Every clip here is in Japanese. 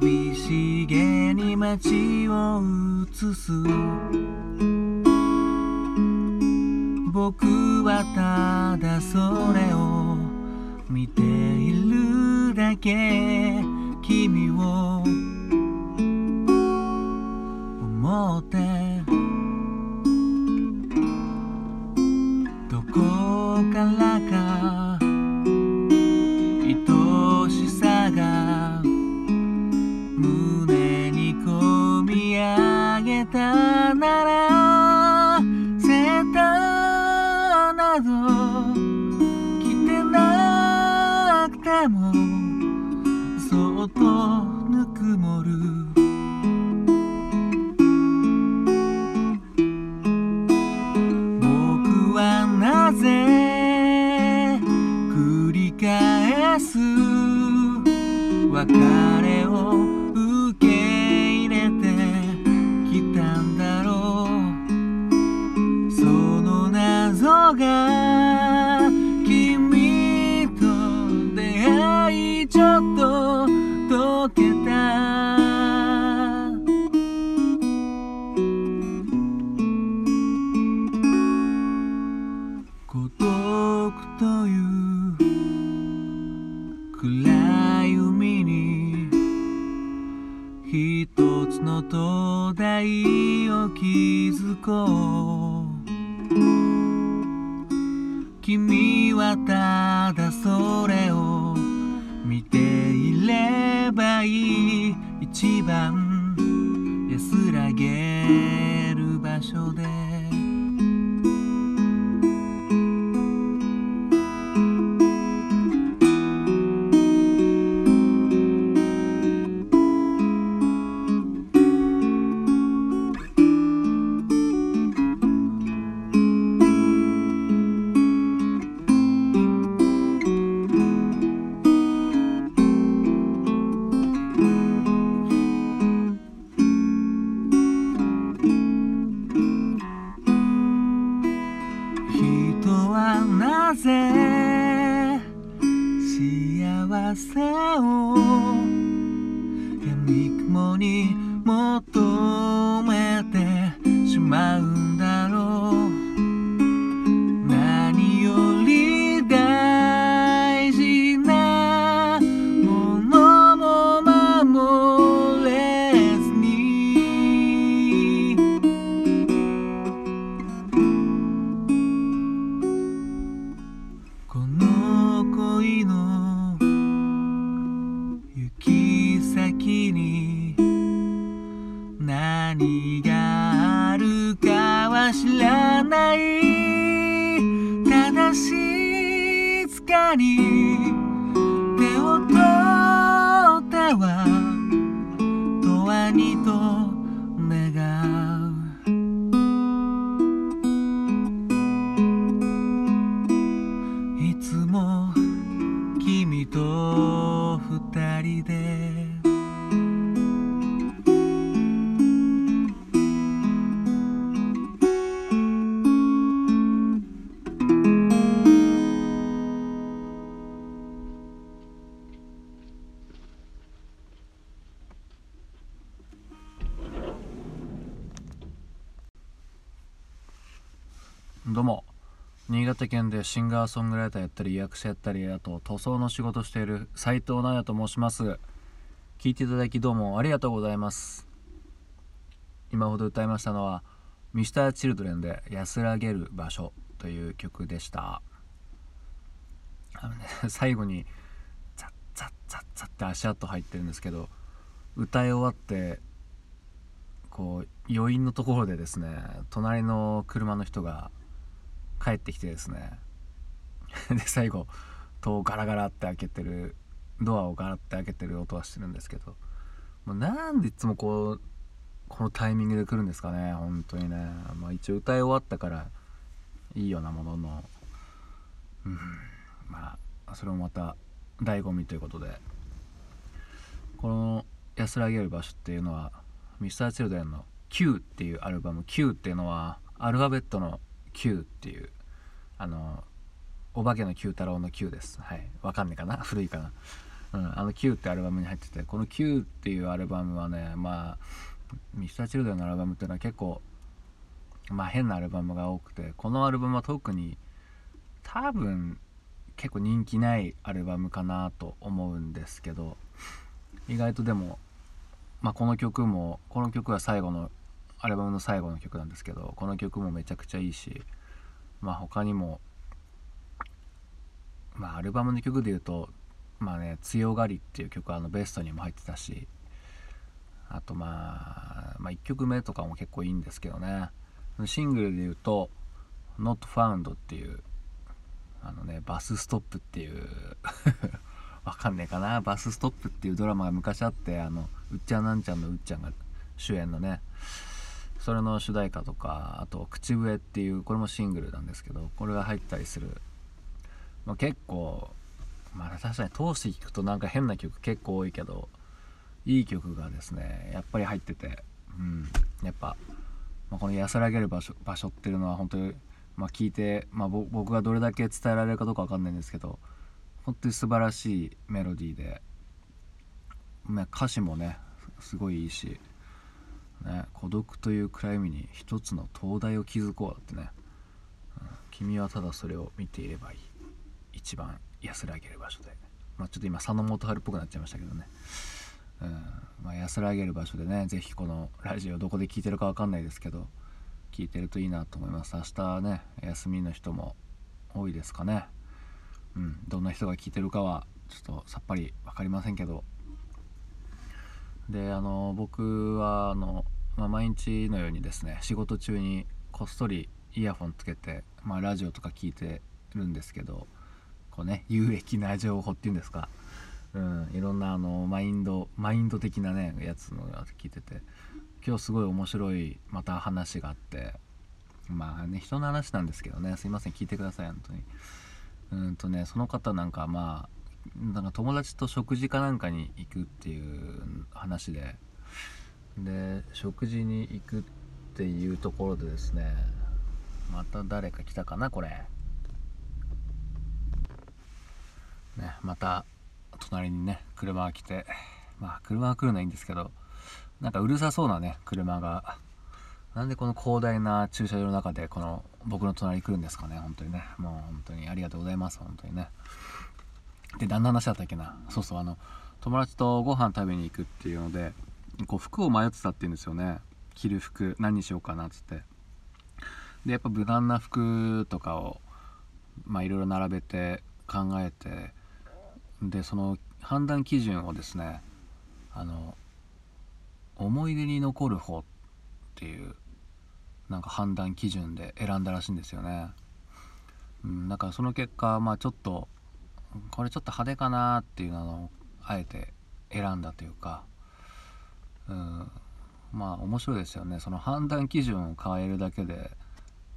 寂しげに街を映す。僕はただそれを見ているだけ。君を思ってなど着てなくてもそっとぬくもる。僕はなぜ繰り返す別れを受けが君と出会いちょっと解けた。孤独という暗い海に一つの灯台を築こう。君はただそれを見ていればいい一番安らげる場所で闇雲に求めてしまうただ静かに手を取っては永遠にと願う。いつも君と二人でどうも。新潟県でシンガーソングライターやったり役者やったりあと塗装の仕事している斉藤直也と申します。聞いていただきどうもありがとうございます。今ほど歌いましたのは Mr.Children で「安らげる場所」という曲でした。あのね 最後にザッザッザッザッって足跡入ってるんですけど歌い終わってこう余韻のところでですね隣の車の人が帰ってきてですね。で最後戸をガラガラって開けてるドアをガラって開けてる音はしてるんですけど。もうなんでいつもこうこのタイミングで来るんですかね本当にね。まあ一応歌い終わったからいいようなものの。うん。まあそれもまた醍醐味ということで。この「安らげる場所」っていうのは Mr.Children の「Q」っていうアルバム「Q」っていうのはアルファベットの Q っていうあのお化けの Q 太郎の Q です。はい。わかんないかな？古いかな？うん、あの Q ってアルバムに入っててこの Q っていうアルバムはねまあミスターチルドレンのアルバムっていうのは結構まあ変なアルバムが多くてこのアルバムは特に多分結構人気ないアルバムかなと思うんですけど意外とでも、まあ、この曲もこの曲は最後のアルバムの最後の曲なんですけどこの曲もめちゃくちゃいいしまあ他にもまあアルバムの曲で言うとまあね「強がり」っていう曲あのベストにも入ってたしあとまあ、まあ、1曲目とかも結構いいんですけどね。シングルで言うと「Not Found」っていうあのねバスストップっていう わかんねえかな。バスストップっていうドラマが昔あってあのうっちゃんなんちゃんのうっちゃんが主演のねそれの主題歌とかあと「口笛」っていうこれもシングルなんですけどこれが入ったりする、まあ、結構まあ確かに通して聴くとなんか変な曲結構多いけどいい曲がですねやっぱり入っててうんやっぱ、まあ、この安らげる場所場所っていうのは本当にまあ、聞いて、まあ、僕がどれだけ伝えられるかどうか分かんないんですけど本当に素晴らしいメロディーで、まあ、歌詞もねすごいいいし、ね、孤独という暗闇に一つの灯台を築こうってね、うん、君はただそれを見ていればいい。一番安らげる場所で、まあ、ちょっと今佐野元春っぽくなっちゃいましたけどね、うんまあ、安らげる場所でね是非このラジオどこで聞いてるか分かんないですけど聞いてるといいなと思います。明日ね休みの人も多いですかね。うんどんな人が聞いてるかはちょっとさっぱり分かりませんけど。であの僕はあの、まあ、毎日のようにですね仕事中にこっそりイヤホンつけて、まあ、ラジオとか聞いてるんですけどこうね有益な情報っていうんですか、うん、いろんなあのマインドマインド的なねやつの聞いてて今日すごい面白いまた話があってまあね人の話なんですけどねすいません聞いてください本当に。うんとねその方なんかまあなんか友達と食事かなんかに行くっていう話で。で食事に行くっていうところでですねまた誰か来たかなこれ。ねまた隣にね車が来て。まあ車が来るのはいいんですけどなんかうるさそうなね車が。なんでこの広大な駐車場の中でこの僕の隣に来るんですかね本当にね。もう本当にありがとうございます本当にね。で何の話だったっけな。そうそうあの友達とご飯食べに行くっていうのでこう服を迷ってたっていうんですよね。着る服何にしようかなっつって。でやっぱ無難な服とかをまあいろいろ並べて考えてでその判断基準をですねあの思い出に残る方っていうなんか判断基準で選んだらしいんですよね。うん、だからその結果まあちょっとこれちょっと派手かなっていうのをあえて選んだというか、うん、まあ面白いですよね。その判断基準を変えるだけで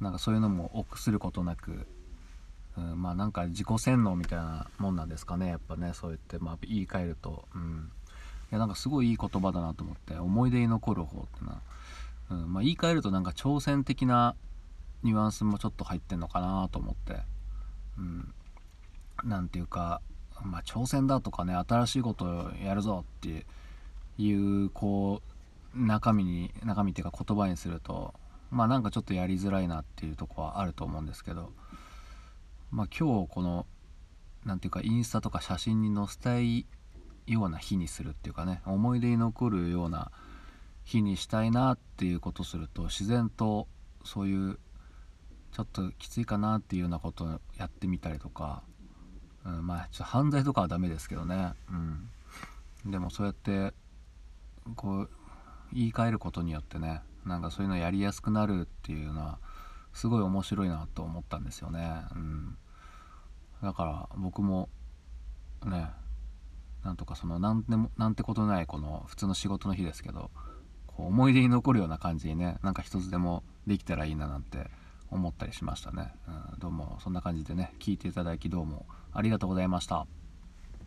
なんかそういうのも臆することなく、うん、まあなんか自己洗脳みたいなもんなんですかね。やっぱねそう言って。まあ言い換えると、うん、いやなんかすごいいい言葉だなと思って。思い出に残る方ってな、うん。まあ、言い換えるとなんか挑戦的なニュアンスもちょっと入ってんのかなと思って、うん、なんていうか、まあ、挑戦だとかね新しいことをやるぞっていうこう中身に中身っていうか言葉にするとまあなんかちょっとやりづらいなっていうとこはあると思うんですけどまあ今日この何ていうかインスタとか写真に載せたいような日にするっていうかね思い出に残るような日にしたいなっていうことすると自然とそういうちょっときついかなっていうようなことをやってみたりとか、うん、まあちょっと犯罪とかはダメですけどね、うん、でもそうやってこう言い換えることによってねなんかそういうのやりやすくなるっていうのはすごい面白いなと思ったんですよね、うん、だから僕もねなんとかそのなんでもなんてことないこの普通の仕事の日ですけどこう思い出に残るような感じにねなんか一つでもできたらいいななんて思ったりしましたね、うん、どうもそんな感じでね聞いていただきどうもありがとうございました。